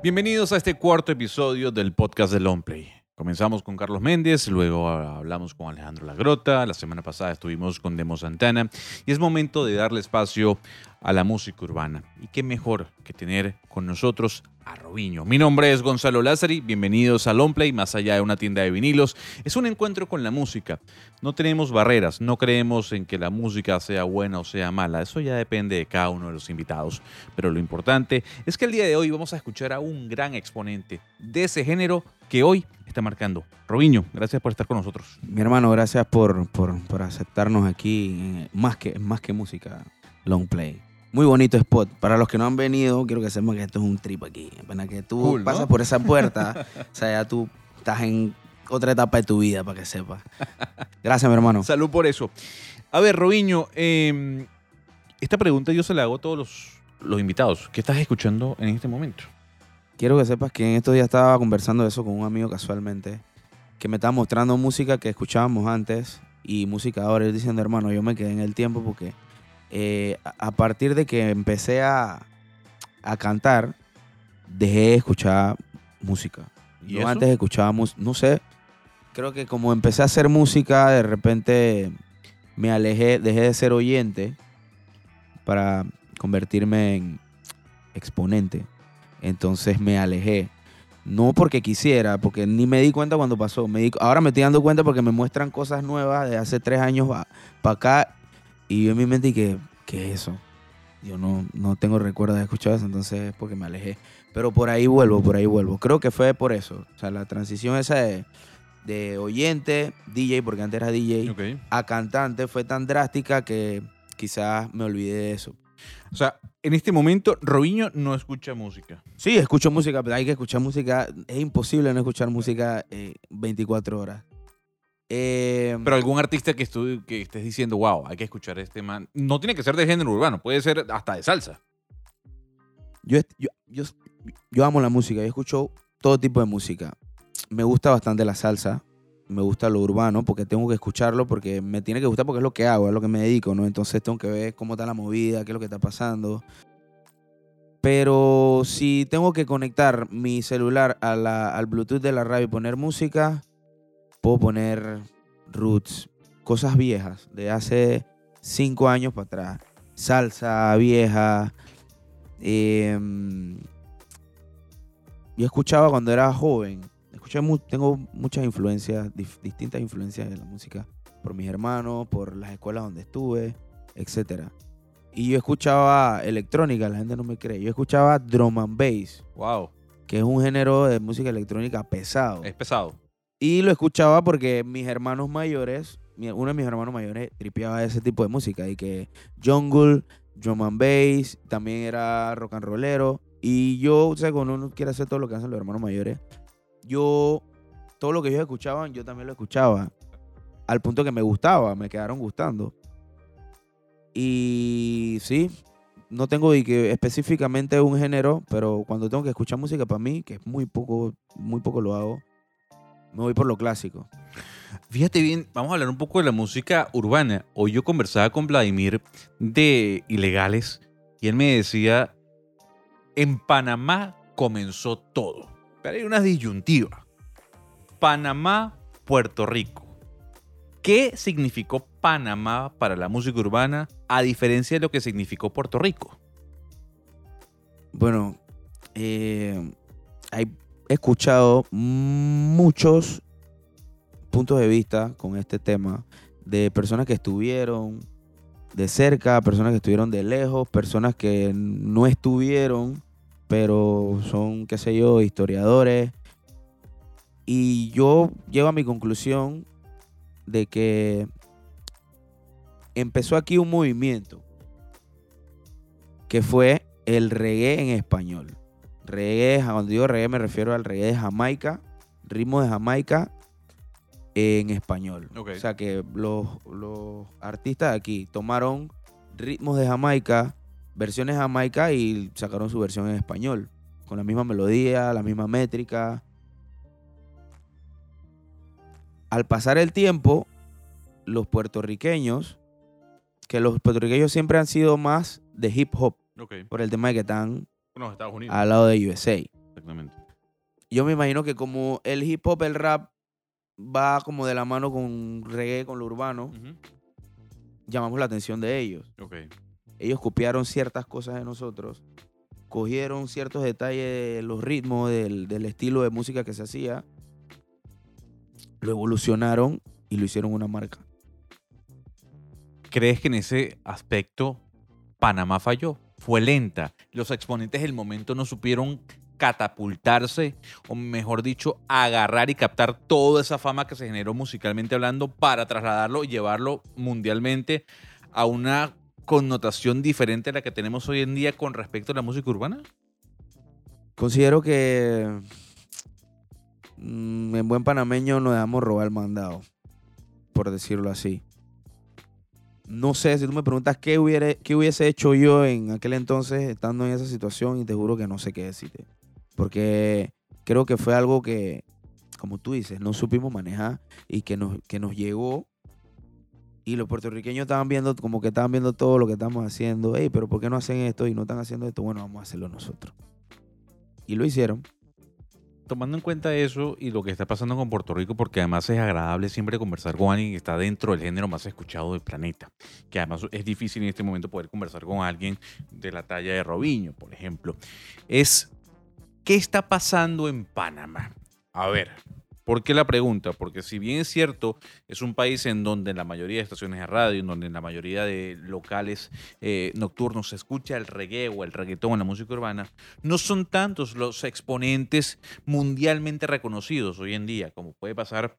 Bienvenidos a este cuarto episodio del podcast de Longplay. Comenzamos con Carlos Méndez, luego hablamos con Alejandro Lagrota, la semana pasada estuvimos con Demo Santana y es momento de darle espacio a la música urbana. Y qué mejor que tener con nosotros a Robiño. Mi nombre es Gonzalo Lázari, bienvenidos a Longplay, más allá de una tienda de vinilos. Es un encuentro con la música. No tenemos barreras, no creemos en que la música sea buena o sea mala, eso ya depende de cada uno de los invitados. Pero lo importante es que el día de hoy vamos a escuchar a un gran exponente de ese género que hoy está marcando. Robiño, gracias por estar con nosotros. Mi hermano, gracias por, por, aceptarnos aquí, más que, más que música, long play. Muy bonito spot. Para los que no han venido, quiero que sepan que esto es un trip aquí. Apenas que tú pasas por esa puerta, o sea, ya tú estás en otra etapa de tu vida, para que sepas. Gracias, mi hermano. Salud por eso. A ver, Robiño, em, esta pregunta yo se la hago a todos los, los invitados. ¿Qué estás escuchando en este momento? Quiero que sepas que en estos días estaba conversando eso con un amigo casualmente, que me estaba mostrando música que escuchábamos antes y música ahora. Él diciendo, hermano, yo me quedé en el tiempo porque eh, a partir de que empecé a, a, cantar, dejé de escuchar música. yo antes escuchaba música, no sé, creo que como empecé a hacer música, de repente me alejé, dejé de ser oyente para convertirme en exponente. Entonces me alejé. No porque quisiera, porque ni me di cuenta cuando pasó. Me ahora me estoy dando cuenta porque me muestran cosas nuevas de hace tres años para acá. Y yo en mi mente dije, ¿qué es eso? Yo no, no tengo recuerdo de escuchar eso, entonces es porque me alejé. Pero por ahí vuelvo, por ahí vuelvo. Creo que fue por eso. O sea, la transición esa de, de oyente, DJ, porque antes era DJ, a cantante fue tan drástica que quizás me olvidé de eso. O sea, en este momento Robinho no escucha música. Sí, escucho música, pero hay que escuchar música. Es imposible no escuchar música 24 eh, horas. Eh, pero algún artista que, que estés diciendo, wow, hay que escuchar este man. No tiene que ser de género urbano, puede ser hasta de salsa. Yo, yo, yo amo la música, yo escucho todo tipo de música. Me gusta bastante la salsa, me gusta lo urbano porque tengo que escucharlo porque me tiene que gustar porque es lo que hago, es lo que me dedico, ¿no? Entonces tengo que ver cómo está la movida, qué es lo que está pasando. Pero si tengo que conectar mi celular al Bluetooth de la radio y poner música, puedo poner roots, cosas viejas de hace cinco años para atrás. Salsa vieja. Em, yo escuchaba cuando era joven tengo muchas influencias, distintas influencias de la música por mis hermanos, por las escuelas donde estuve, etc. Y yo escuchaba electrónica, la gente no me cree. Yo escuchaba drum and bass. Wow. Que es un género de música electrónica pesado. Es pesado. Y lo escuchaba porque mis hermanos mayores, uno de mis hermanos mayores tripeaba ese tipo de música. Y que jungle, drum and bass, también era rock and rollero. Y yo, o sea, cuando uno quiere hacer todo lo que hacen los hermanos mayores, yo, todo lo que ellos escuchaban, yo también lo escuchaba. Al punto que me gustaba, me quedaron gustando. Y sí, no tengo que específicamente un género, pero cuando tengo que escuchar música para mí, que es muy poco, muy poco lo hago, me voy por lo clásico. Fíjate bien, vamos a hablar un poco de la música urbana. Hoy yo conversaba con Vladimir de Ilegales y él me decía, en Panamá comenzó todo. Pero hay una disyuntiva. Panamá, Puerto Rico. ¿Qué significó Panamá para la música urbana a diferencia de lo que significó Puerto Rico? Bueno, eh, he escuchado muchos puntos de vista con este tema de personas que estuvieron de cerca, personas que estuvieron de lejos, personas que no estuvieron pero son, qué sé yo, historiadores. Y yo llego a mi conclusión de que empezó aquí un movimiento que fue el reggae en español. Reggae, cuando digo reggae me refiero al reggae de Jamaica, ritmo de Jamaica en español. O sea que los, los artistas de aquí tomaron ritmos de Jamaica, versiones Jamaica y sacaron su versión en español, con la misma melodía, la misma métrica. Al pasar el tiempo, los puertorriqueños, que los puertorriqueños siempre han sido más de hip hop, por el tema de que están al lado de USA. Exactamente. Yo me imagino que como el hip hop, el rap va como de la mano con reggae, con lo urbano, llamamos la atención de ellos. Ellos copiaron ciertas cosas de nosotros, cogieron ciertos detalles de los ritmos, del, del estilo de música que se hacía, lo evolucionaron y lo hicieron una marca. ¿Crees que en ese aspecto Panamá falló? Fue lenta. Los exponentes del momento no supieron catapultarse, o mejor dicho, agarrar y captar toda esa fama que se generó musicalmente hablando para trasladarlo y llevarlo mundialmente a una connotación diferente a la que tenemos hoy en día con respecto a la música urbana? Considero que mm, en buen panameño nos dejamos robar el mandado, por decirlo así. No sé, si tú me preguntas qué, qué hubiese hecho yo en aquel entonces estando en esa situación y te juro que no sé qué decirte. Porque creo que fue algo que, como tú dices, no supimos manejar y que nos, que nos llegó. Y los puertorriqueños estaban viendo, como que estaban viendo todo lo que estamos haciendo. Hey, pero ¿por qué no hacen esto y no están haciendo esto? Bueno, vamos a hacerlo nosotros. Y lo hicieron. Tomando en cuenta eso y lo que está pasando con Puerto Rico, porque además es agradable siempre conversar con alguien que está dentro del género más escuchado del planeta, que además es difícil en este momento poder conversar con alguien de la talla de Robinho, por ejemplo, es ¿qué está pasando en Panamá? A ver, ¿por qué la pregunta? Porque si bien es cierto, es un país en donde la mayoría de estaciones de radio, en donde en la mayoría de locales eh, nocturnos se escucha el reggae o el reggaetón en la música urbana, no son tantos los exponentes mundialmente reconocidos hoy en día, como puede pasar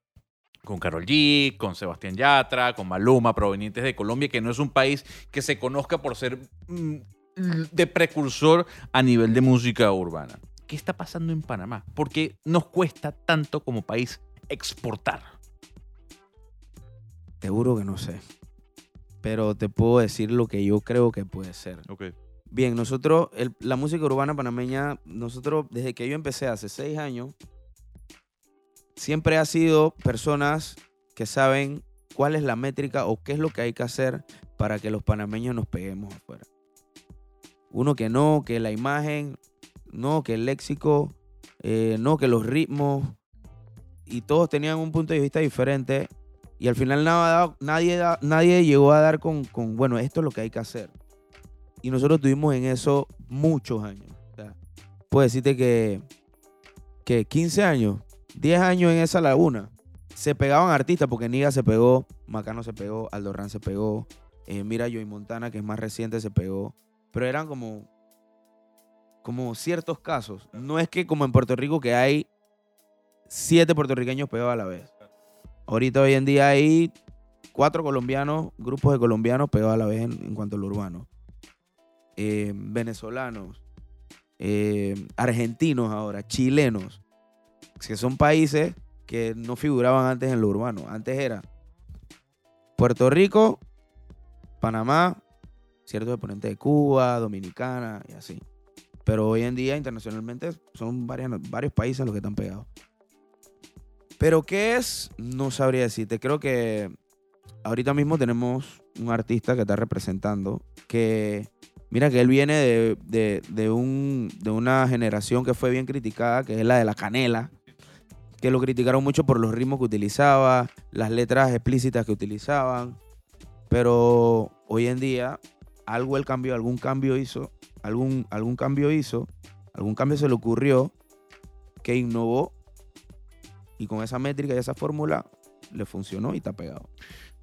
con Karol G, con Sebastián Yatra, con Maluma, provenientes de Colombia, que no es un país que se conozca por ser mm, de precursor a nivel de música urbana. ¿Qué está pasando en Panamá? ¿Por qué nos cuesta tanto como país exportar? Te juro que no sé. Pero te puedo decir lo que yo creo que puede ser. Ok. Bien, nosotros, el- la música urbana panameña, nosotros, desde que yo empecé hace seis años, siempre ha sido personas que saben cuál es la métrica o qué es lo que hay que hacer para que los panameños nos peguemos afuera. Uno que no, que la imagen, no, que el léxico, eh, no, que los ritmos, y todos tenían un punto de vista diferente. Y al final nada, nadie, nadie llegó a dar con, con, bueno, esto es lo que hay que hacer. Y nosotros tuvimos en eso muchos años. O puedo decirte que, que 15 años, 10 años en esa laguna, se pegaban artistas, porque Niga se pegó, Macano se pegó, Aldo Ran se pegó, eh, mira Joey Montana, que es más reciente, se pegó. Pero eran como, como ciertos casos. No es que como en Puerto Rico que hay siete puertorriqueños pegados a la vez. Ahorita hoy en día hay cuatro colombianos, grupos de colombianos pegados a la vez en, cuanto a lo urbano. Eh, venezolanos, eh, argentinos ahora, chilenos, que son países que no figuraban antes en lo urbano. Antes era Puerto Rico, Panamá, ciertos exponentes de Cuba, Dominicana y así. Pero hoy en día internacionalmente son varias- varios países los que están pegados. Pero ¿qué es? No sabría decirte. Creo que ahorita mismo tenemos un artista que está representando que, mira que él viene de, de- de un, de una generación que fue bien criticada, que es la de la canela, que lo criticaron mucho por los ritmos que utilizaba, las letras explícitas que utilizaban, pero hoy en día algo él cambió, algún cambio hizo, algún, algún cambio hizo, algún cambio se le ocurrió que innovó y con esa métrica y esa fórmula le funcionó y está pegado.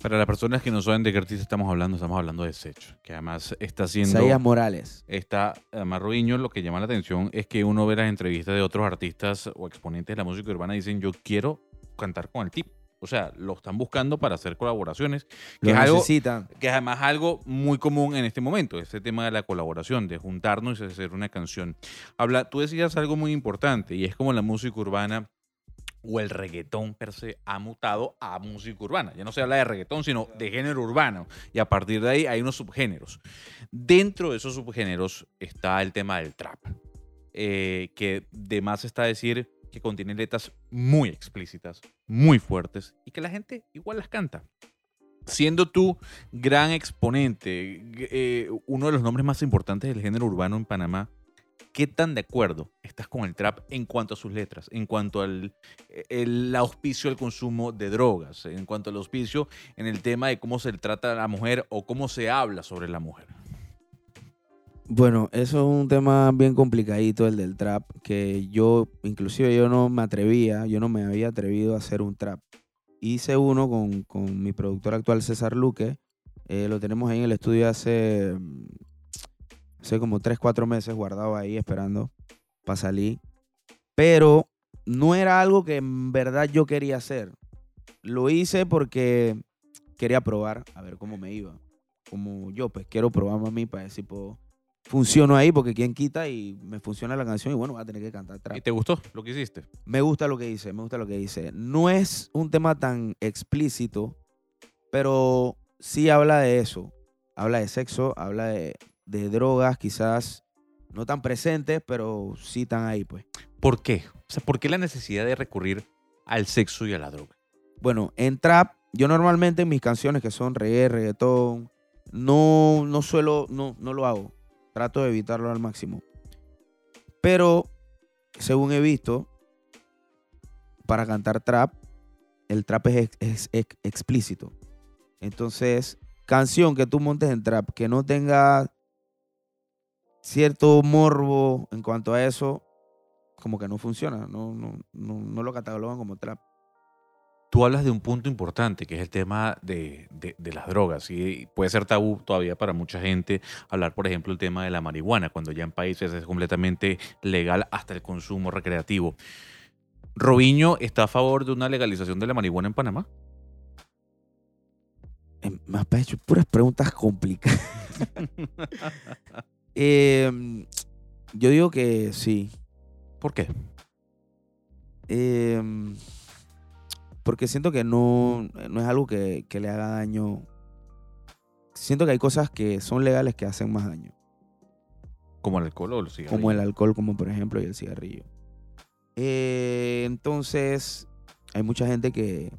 Para las personas que no saben de qué artista estamos hablando, estamos hablando de Sech, que además está haciendo... Isaías Morales. Está, además, Rubiño, lo que llama la atención es que uno ve las entrevistas de otros artistas o exponentes de la música urbana y dicen, yo quiero cantar con el tipo. O sea, lo están buscando para hacer colaboraciones, que es algo que es además algo muy común en este momento, este tema de la colaboración, de juntarnos y hacer una canción. Habla, tú decías algo muy importante y es como la música urbana o el reggaetón per se ha mutado a música urbana. Ya no se habla de reggaetón, sino de género urbano. Y a partir de ahí hay unos subgéneros. Dentro de esos subgéneros está el tema del trap, eh, que de más está decir que contiene letras muy explícitas, muy fuertes y que la gente igual las canta. Siendo tú gran exponente, eh, uno de los nombres más importantes del género urbano en Panamá, ¿qué tan de acuerdo estás con el trap en cuanto a sus letras, en cuanto al el auspicio al consumo de drogas, en cuanto al auspicio en el tema de cómo se trata a la mujer o cómo se habla sobre la mujer? Bueno, eso es un tema bien complicadito, el del trap, que yo, inclusive yo no me atrevía, yo no me había atrevido a hacer un trap. Hice uno con, con mi productor actual, César Luque. Eh, lo tenemos ahí en el estudio hace, hace como 3, 4 meses, guardado ahí, esperando para salir. Pero no era algo que en verdad yo quería hacer. Lo hice porque quería probar, a ver cómo me iba. Como yo, pues quiero probarme a mí para decir, puedo funciono ahí porque quien quita y me funciona la canción y bueno, va a tener que cantar trap. ¿Y te gustó lo que hiciste? Me gusta lo que hice, me gusta lo que hice. No es un tema tan explícito, pero sí habla de eso. Habla de sexo, habla de, de drogas, quizás no tan presentes, pero sí están ahí, pues. ¿Por qué? O sea, ¿por qué la necesidad de recurrir al sexo y a la droga? Bueno, en trap, yo normalmente en mis canciones que son reggae, reggaetón, no, no suelo, no, no lo hago. Trato de evitarlo al máximo. Pero, según he visto, para cantar trap, el trap es, explícito. Entonces, canción que tú montes en trap que no tenga cierto morbo en cuanto a eso, como que no funciona. No, no, no, no lo catalogan como trap. Tú hablas de un punto importante, que es el tema de, de- de las drogas. Y puede ser tabú todavía para mucha gente hablar, por ejemplo, el tema de la marihuana, cuando ya en países es completamente legal hasta el consumo recreativo. ¿Robiño está a favor de una legalización de la marihuana en Panamá? Eh, Me has hecho puras preguntas complicadas. Eh, yo digo que sí. ¿Por qué? Eh, porque siento que no, no es algo que, que le haga daño. Siento que hay cosas que son legales que hacen más daño. Como el alcohol o los cigarrillos. Como el alcohol, como por ejemplo, y el cigarrillo. Eh, entonces, hay mucha gente que,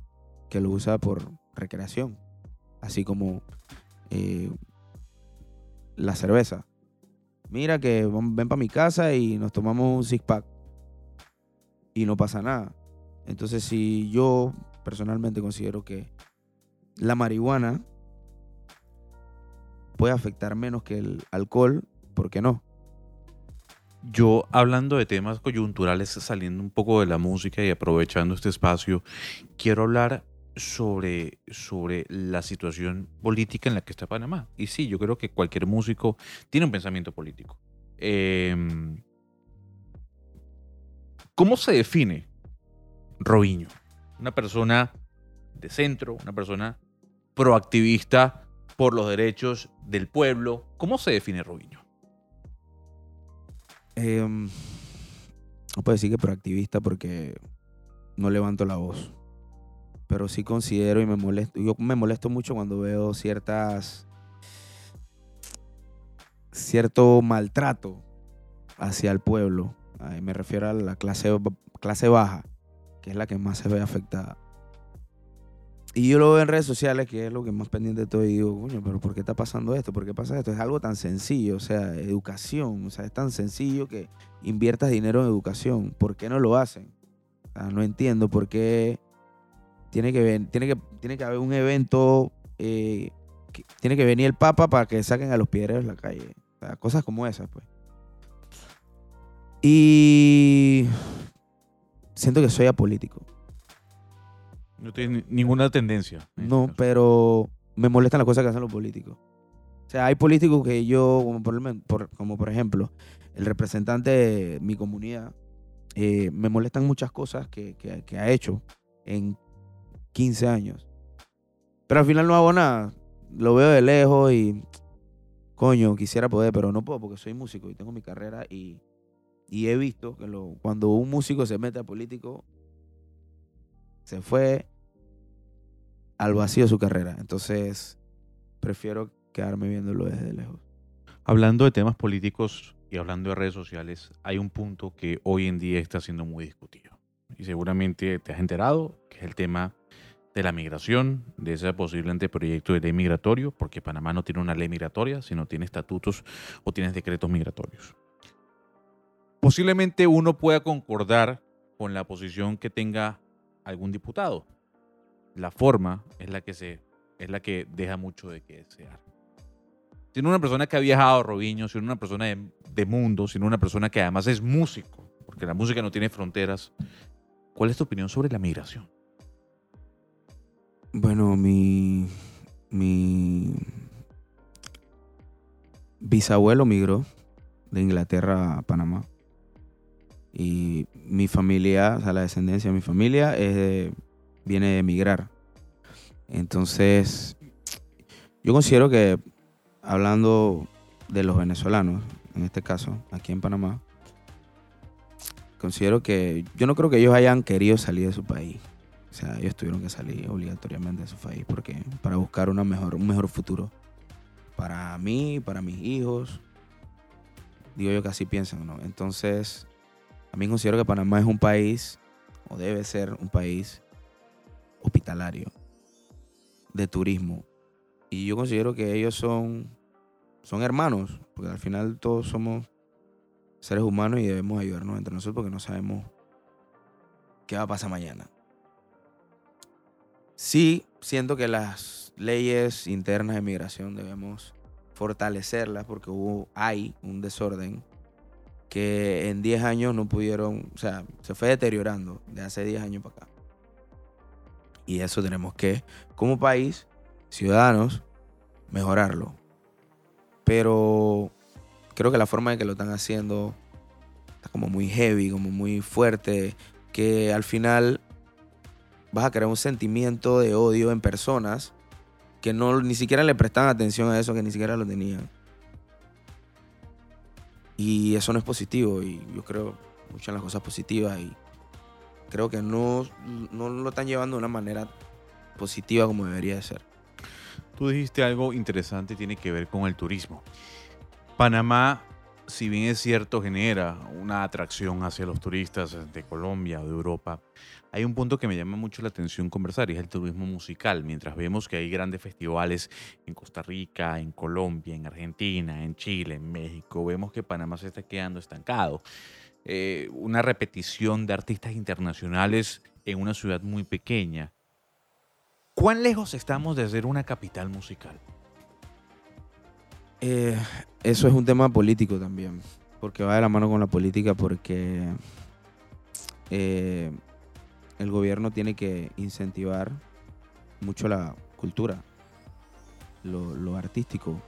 que lo usa por recreación. Así como eh, la cerveza. Mira que ven para mi casa y nos tomamos un six pack. Y no pasa nada. Entonces, si yo personalmente considero que la marihuana puede afectar menos que el alcohol, ¿por qué no? Yo, hablando de temas coyunturales, saliendo un poco de la música y aprovechando este espacio, quiero hablar sobre, sobre la situación política en la que está Panamá. Y sí, yo creo que cualquier músico tiene un pensamiento político. Em, ¿Cómo se define Robinho? Una persona de centro, una persona proactivista por los derechos del pueblo. ¿Cómo se define Robinho? Em, no puedo decir que proactivista porque no levanto la voz. Pero sí considero y me molesto. Yo me molesto mucho cuando veo ciertas. cierto maltrato hacia el pueblo. Ay, me refiero a la clase, clase baja, que es la que más se ve afectada. Y yo lo veo en redes sociales, que es lo que más pendiente estoy, y digo, coño, pero ¿por qué está pasando esto? ¿Por qué pasa esto? Es algo tan sencillo, o sea, educación, o sea, es tan sencillo que inviertas dinero en educación. ¿Por qué no lo hacen? O sea, no entiendo por qué tiene que, ven- que, tiene que haber un evento, eh, tiene que venir el Papa para que saquen a los piedreros de la calle. O sea, cosas como esas, pues. Y siento que soy apolítico. No tiene ni- ninguna tendencia. en este No, pero me molestan las cosas que hacen los políticos. O sea, hay políticos que yo, por- como por ejemplo, el representante de mi comunidad, eh, me molestan muchas cosas que, que- que ha hecho en 15 años. Pero al final no hago nada. Lo veo de lejos y, coño, quisiera poder, pero no puedo porque soy músico y tengo mi carrera y, y he visto que cuando un músico se mete a político, se fue al vacío de su carrera. Entonces, prefiero quedarme viéndolo desde lejos. Hablando de temas políticos y hablando de redes sociales, hay un punto que hoy en día está siendo muy discutido. Y seguramente te has enterado, que es el tema de la migración, de ese posible anteproyecto de ley migratorio, porque Panamá no tiene una ley migratoria, sino tiene estatutos o tiene decretos migratorios. Posiblemente uno pueda concordar con la posición que tenga algún diputado. La forma es la que se es la que deja mucho de que desear. Siendo una persona que ha viajado a Robinho, siendo una persona de, de mundo, siendo una persona que además es músico, porque la música no tiene fronteras, ¿cuál es tu opinión sobre la migración? Bueno, mi, mi bisabuelo migró de Inglaterra a Panamá. Y mi familia, o sea, la descendencia de mi familia viene de emigrar. Entonces, yo considero que, hablando de los venezolanos, en este caso, aquí en Panamá, considero que yo no creo que ellos hayan querido salir de su país. O sea, ellos tuvieron que salir obligatoriamente de su país porque para buscar una mejor, un mejor futuro para mí, para mis hijos. Digo yo que así piensan, ¿no? Entonces, a mí considero que Panamá es un país, o debe ser un país hospitalario, de turismo. Y yo considero que ellos son, son hermanos, porque al final todos somos seres humanos y debemos ayudarnos entre nosotros porque no sabemos qué va a pasar mañana. Sí, siento que las leyes internas de migración debemos fortalecerlas porque hay un desorden que en 10 años no pudieron, o sea, se fue deteriorando de hace 10 años para acá. Y eso tenemos que, como país, ciudadanos, mejorarlo. Pero creo que la forma en que lo están haciendo está como muy heavy, como muy fuerte, que al final vas a crear un sentimiento de odio en personas que no ni siquiera le prestan atención a eso, que ni siquiera lo tenían. Y eso no es positivo y yo creo mucho en las cosas positivas y creo que no, no lo están llevando de una manera positiva como debería de ser. Tú dijiste algo interesante, tiene que ver con el turismo. Panamá, si bien es cierto, genera una atracción hacia los turistas de Colombia o de Europa, hay un punto que me llama mucho la atención conversar y es el turismo musical. Mientras vemos que hay grandes festivales en Costa Rica, en Colombia, en Argentina, en Chile, en México, vemos que Panamá se está quedando estancado. Eh, una repetición de artistas internacionales en una ciudad muy pequeña. ¿Cuán lejos estamos de ser una capital musical? Eh, eso es un tema político también, porque va de la mano con la política, porque eh, el gobierno tiene que incentivar mucho la cultura, lo, artístico.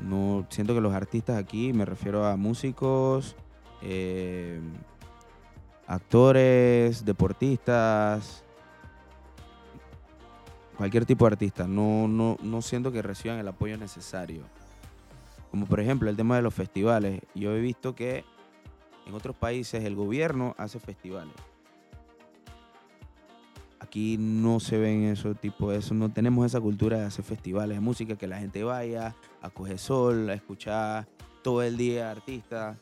No siento que los artistas aquí, me refiero a músicos, eh, actores, deportistas, cualquier tipo de artista, no, no, no siento que reciban el apoyo necesario. Como por ejemplo el tema de los festivales. Yo he visto que en otros países el gobierno hace festivales. Aquí no se ven eso tipo de eso, no tenemos esa cultura de hacer festivales de música, que la gente vaya a coger sol, a escuchar todo el día artistas.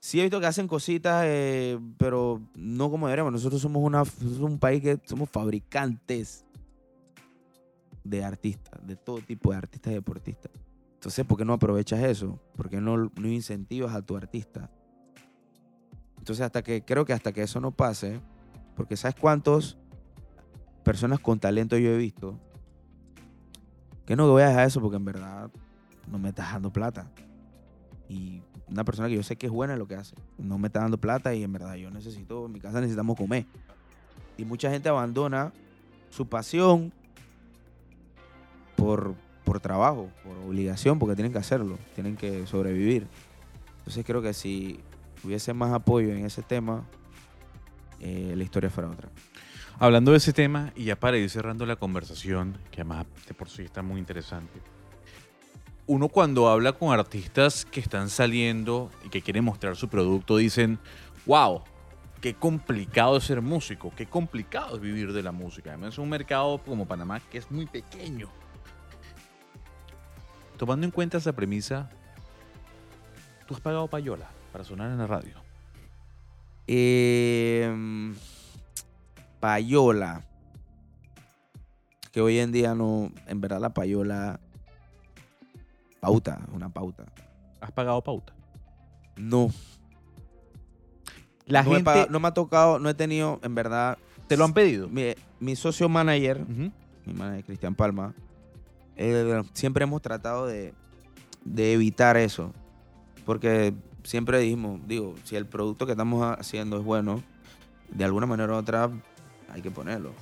Sí he visto que hacen cositas, eh, pero no como deberíamos. Nosotros somos una, somos un país que somos fabricantes de artistas, de todo tipo de artistas y deportistas. Entonces, ¿por qué no aprovechas eso? ¿Por qué no, no incentivas a tu artista? Entonces, hasta que creo que hasta que eso no pase, porque ¿sabes cuántos personas con talento yo he visto? Que no voy a dejar eso porque en verdad no me está dando plata. Y una persona que yo sé que es buena en lo que hace, no me está dando plata y en verdad yo necesito, en mi casa necesitamos comer. Y mucha gente abandona su pasión por, por trabajo, por obligación, porque tienen que hacerlo, tienen que sobrevivir. Entonces creo que si hubiese más apoyo en ese tema, eh, la historia fuera otra. Hablando de ese tema, y ya para ir cerrando la conversación, que además de por sí está muy interesante, uno cuando habla con artistas que están saliendo y que quieren mostrar su producto, dicen, wow, qué complicado es ser músico, qué complicado es vivir de la música. Además es un mercado como Panamá que es muy pequeño. Tomando en cuenta esa premisa, ¿tú has pagado payola para sonar en la radio? Eh, payola. Que hoy en día no, en verdad la payola, pauta, una pauta. ¿Has pagado pauta? No, La no, gente pagado- no me ha tocado, no he tenido, en verdad, te lo han pedido. mi, mi socio manager, mi manager Cristian Palma, eh, siempre hemos tratado de, de evitar eso. Porque siempre dijimos, digo, si el producto que estamos haciendo es bueno, de alguna manera u otra hay que ponerlo.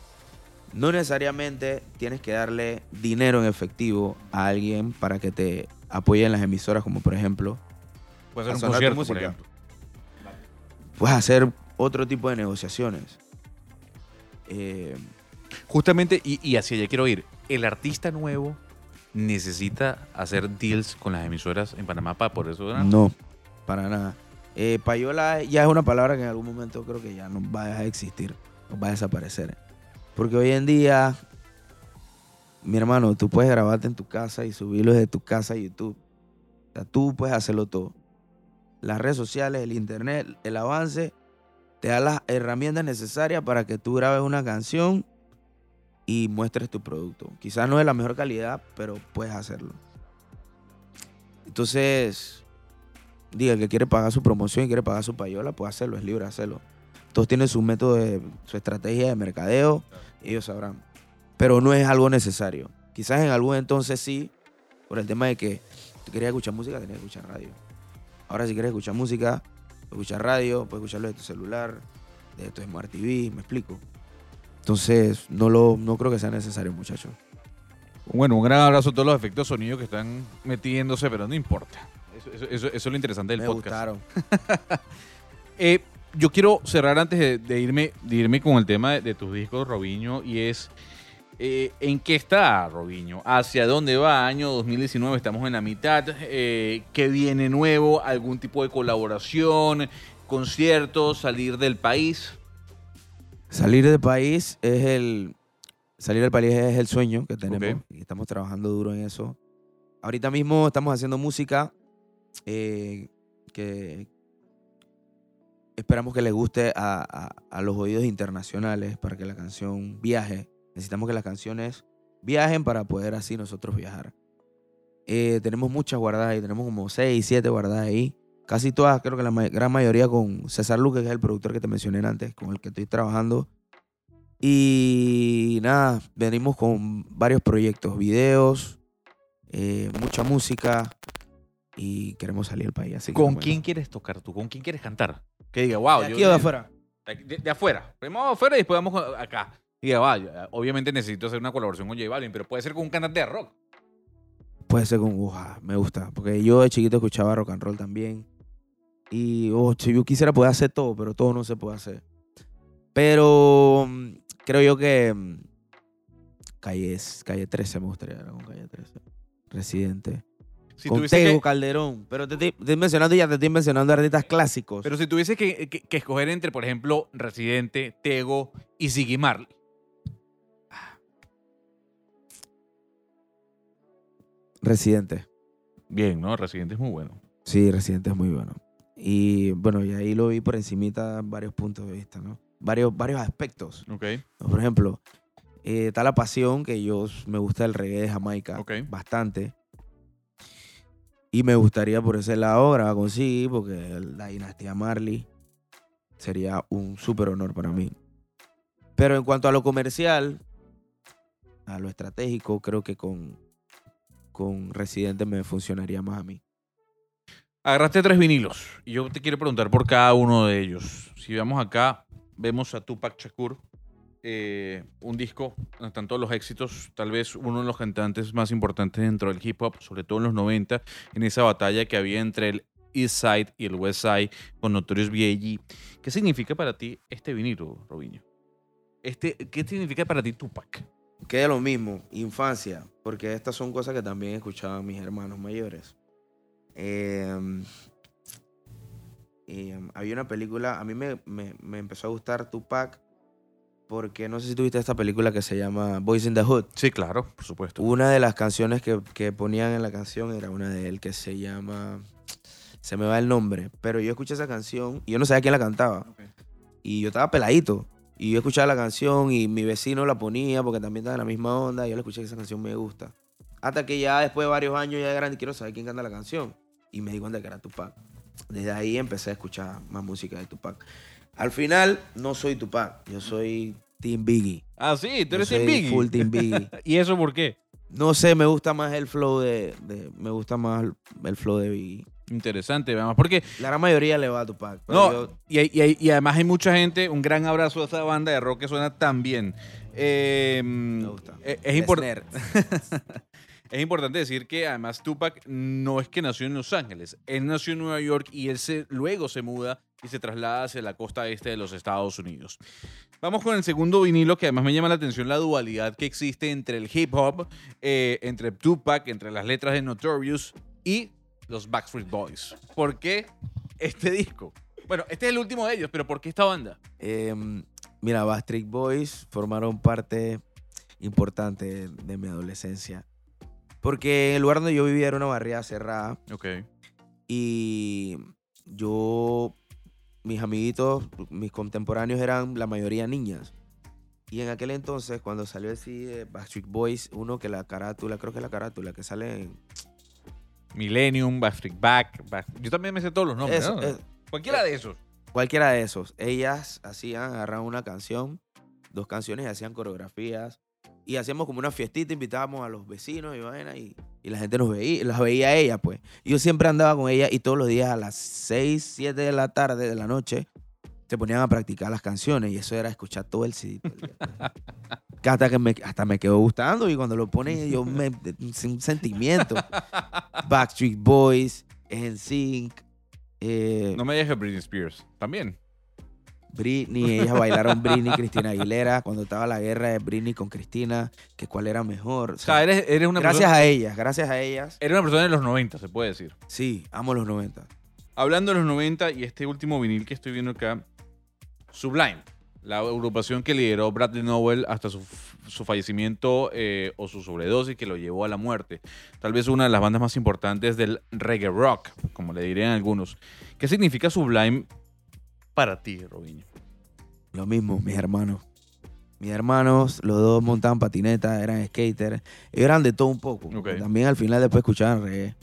No necesariamente tienes que darle dinero en efectivo a alguien para que te apoye en las emisoras, como por ejemplo, Puede ser a un concierto, por música. ejemplo. puedes hacer otro tipo de negociaciones. Eh, Justamente, y, y hacia allá quiero ir. El artista nuevo necesita hacer deals con las emisoras en Panamá para por eso. ¿no? Para nada. Eh, payola ya es una palabra que en algún momento creo que ya no va a existir, no va a desaparecer. Porque hoy en día, mi hermano, tú puedes grabarte en tu casa y subirlo desde tu casa a YouTube. O sea, tú puedes hacerlo todo. Las redes sociales, el internet, el avance, te da las herramientas necesarias para que tú grabes una canción y muestres tu producto. Quizás no es la mejor calidad, pero puedes hacerlo. Entonces, diga, el que quiere pagar su promoción y quiere pagar su payola, puede hacerlo, es libre hacerlo. Todos tienen su método, de, su estrategia de mercadeo, ellos sabrán. Pero no es algo necesario. Quizás en algún entonces sí, por el tema de que tú querías escuchar música, tenías que escuchar radio. Ahora si quieres escuchar música, puedes escuchar radio, puedes escucharlo de tu celular, de tu Smart TV, me explico. Entonces, no, lo, no creo que sea necesario, muchachos. Bueno, un gran abrazo a todos los efectos de sonido que están metiéndose, pero no importa. Eso, eso- eso- eso es lo interesante del Me podcast. gustaron. Eh, yo quiero cerrar antes de, de irme, de irme con el tema de, de tus discos, Robiño, y es eh, ¿en qué está Robiño? ¿Hacia dónde va? Año 2019, estamos en la mitad. Eh, ¿Qué viene nuevo? ¿Algún tipo de colaboración? ¿Conciertos? ¿Salir del país? Salir del país es el. Salir del país es el sueño que tenemos y estamos trabajando duro en eso. Ahorita mismo estamos haciendo música eh, que esperamos que le guste a, a- a los oídos internacionales para que la canción viaje. Necesitamos que las canciones viajen para poder así nosotros viajar. Eh, tenemos muchas guardadas ahí, tenemos como 6, 7 guardadas ahí. Casi todas, creo que la ma- gran mayoría con César Luque, que es el productor que te mencioné antes, con el que estoy trabajando. Y nada, venimos con varios proyectos, videos, eh, mucha música y queremos salir del país. Así que ¿Con bueno. quién quieres tocar tú? ¿Con quién quieres cantar? Que diga, wow. ¿De yo- aquí o de afuera? De, de- de afuera. Primero afuera y después vamos acá. Y diga, va, yo, obviamente necesito hacer una colaboración con J Balvin, pero puede ser con un cantante de rock. Puede ser con Uja, me gusta. Porque yo de chiquito escuchaba rock and roll también. Y oh, si yo quisiera poder hacer todo, pero todo no se puede hacer. Pero mm, creo yo que mm, calle, calle 13 me gustaría con calle 13. Residente. Si con Tego que- Calderón. Pero te estoy, te estoy mencionando ya, te estoy mencionando artistas clásicos. pero si tuviese que, que- que escoger entre, por ejemplo, Residente, Tego y Ziggy Marley. Residente. Bien, ¿no? Residente es muy bueno. Sí, Residente es muy bueno. Y bueno, y ahí lo vi por encimita varios puntos de vista, ¿no? Varios, varios aspectos. Ok. ¿no? Por ejemplo, eh, está la pasión, que yo me gusta el reggae de Jamaica Ok. bastante. Y me gustaría por ese lado grabar con Siggy, porque la dinastía Marley sería un súper honor para mí. Pero en cuanto a lo comercial, a lo estratégico, creo que con, con Residente me funcionaría más a mí. Agarraste tres vinilos y yo te quiero preguntar por cada uno de ellos. Si vamos acá, vemos a Tupac Shakur, eh, un disco donde están todos los éxitos, tal vez uno de los cantantes más importantes dentro del hip hop, sobre todo en los 90, en esa batalla que había entre el East Side y el West Side con Notorious B.I.G. ¿Qué significa para ti este vinilo, Robinho? Este, ¿Qué significa para ti Tupac? Queda lo mismo, infancia, porque estas son cosas que también escuchaban mis hermanos mayores. Eh, eh, había una película, a mí me, me- me empezó a gustar Tupac porque no sé si tuviste esta película que se llama Boys in the Hood. Sí, claro, por supuesto. Una de las canciones que, que ponían en la canción era una de él que se llama... Se me va el nombre, pero yo escuché esa canción y yo no sabía quién la cantaba. Y yo estaba peladito. Y yo escuchaba la canción y mi vecino la ponía porque también estaba en la misma onda. Y yo le escuché que esa canción me gusta. Hasta que ya después de varios años, ya de grande, quiero saber quién canta la canción. Y me di cuenta que era Tupac. desde ahí empecé a escuchar más música de Tupac. Al final, no soy Tupac, yo soy Team Biggie. Ah, sí, tú Yo eres soy Team Biggie. Full Team Biggie. ¿Y eso por qué? No sé, me gusta más el flow de, de- me gusta más el, flow de Biggie. Interesante, además, porque La gran mayoría le va a Tupac. No, yo- y, y y además hay mucha gente, un gran abrazo a esa banda de rock que suena tan bien. Eh, me gusta. Es, es impor- Snare. es importante decir que además Tupac no es que nació en Los Ángeles, él nació en Nueva York y él se, luego se muda y se traslada hacia la costa este de los Estados Unidos. Vamos con el segundo vinilo que además me llama la atención la dualidad que existe entre el hip hop, eh, entre Tupac, entre las letras de Notorious y los Backstreet Boys. ¿Por qué este disco? Bueno, este es el último de ellos, pero ¿por qué esta banda? Em, mira, Backstreet Boys formaron parte importante de mi adolescencia. Porque el lugar donde yo vivía era una barriada cerrada Ok. y yo, mis amiguitos, mis contemporáneos eran la mayoría niñas. Y en aquel entonces, cuando salió el CD de Backstreet Boys, uno que la carátula, creo que la carátula que sale en... Millennium, Backstreet Back. Back- Yo también me sé todos los nombres. Eso, ¿no? es- Cualquiera de esos. cualquiera de esos. Ellas hacían, agarraban una canción, dos canciones y hacían coreografías. Y hacíamos como una fiestita, invitábamos a los vecinos y vaina, y, y la gente nos veía, las veía a ella, pues. Yo siempre andaba con ella y todos los días a las 6, 7 de la tarde, de la noche, se ponían a practicar las canciones y eso era escuchar todo el CD. todo el día, pues. Que hasta que me, hasta me quedó gustando y cuando lo ponen yo me, sin sentimiento. Backstreet Boys, NSYNC, eh, No me que Britney Spears. También. Britney, ellas bailaron Britney, Cristina Aguilera, cuando estaba la guerra de Britney con Cristina, que cuál era mejor. O O sea, sea, eres, eres una gracias persona. a ellas, gracias a ellas. Eres una persona de los 90, se puede decir. Sí, amo los 90. Hablando de los 90 y este último vinil que estoy viendo acá, Sublime, la agrupación que lideró Bradley Nowell hasta su, su fallecimiento eh, o su sobredosis que lo llevó a la muerte. Tal vez una de las bandas más importantes del reggae rock, como le dirían algunos. ¿Qué significa Sublime para ti, Robinho? Lo mismo, mis hermanos. Mis hermanos, los dos montaban patineta, eran skaters. Eran de todo un poco. También al final después escuchaban reggae.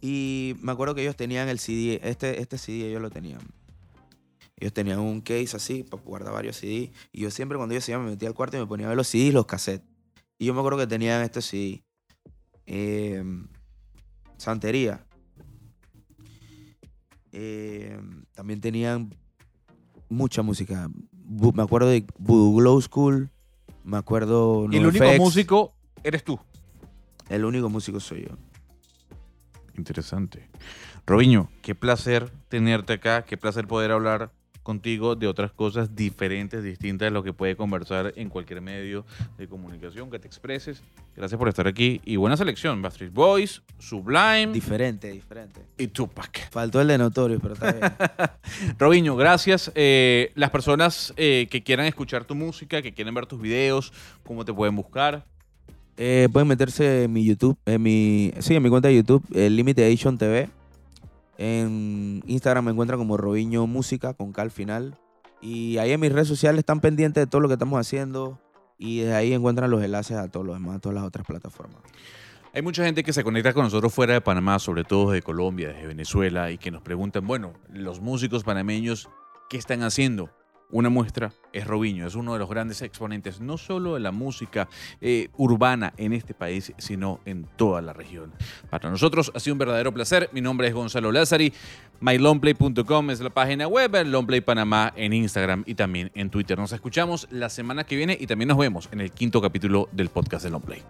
Y me acuerdo que ellos tenían el CD, este, este CD ellos lo tenían. Ellos tenían un case así para guardar varios CD. Y yo siempre cuando ellos se iban me metía al cuarto y me ponía a ver los CD y los cassettes. Y yo me acuerdo que tenían este CD. eh, Santería. Eh, también tenían mucha música. Bu- me acuerdo de Voodoo Glow School. Me acuerdo. Y el único músico eres tú. El único músico soy yo. Interesante. Robinho, qué placer tenerte acá, qué placer poder hablar contigo de otras cosas diferentes, distintas de lo que puede conversar en cualquier medio de comunicación, que te expreses. Gracias por estar aquí y buena selección. Backstreet Boys, Sublime Diferente, diferente. y Tupac. Faltó el de Notorious, pero está bien. Robinho, gracias. Eh, las personas eh, que quieran escuchar tu música, que quieran ver tus videos, ¿cómo te pueden buscar? Eh, pueden meterse en mi YouTube, en mi, sí, en mi cuenta de YouTube, Limitation TV. En Instagram me encuentran como Robiño Música con K al final. Y ahí en mis redes sociales están pendientes de todo lo que estamos haciendo. Y desde ahí encuentran los enlaces a todos los demás, a todas las otras plataformas. Hay mucha gente que se conecta con nosotros fuera de Panamá, sobre todo de Colombia, desde Venezuela, y que nos preguntan, bueno, los músicos panameños, ¿qué están haciendo? Una muestra es Robinho, es uno de los grandes exponentes, no solo de la música eh, urbana en este país, sino en toda la región. Para nosotros ha sido un verdadero placer. Mi nombre es Gonzalo Lázari. mylongplay.com es la página web, Longplay Panamá en Instagram y también en Twitter. Nos escuchamos la semana que viene y también nos vemos en el quinto capítulo del podcast de Longplay.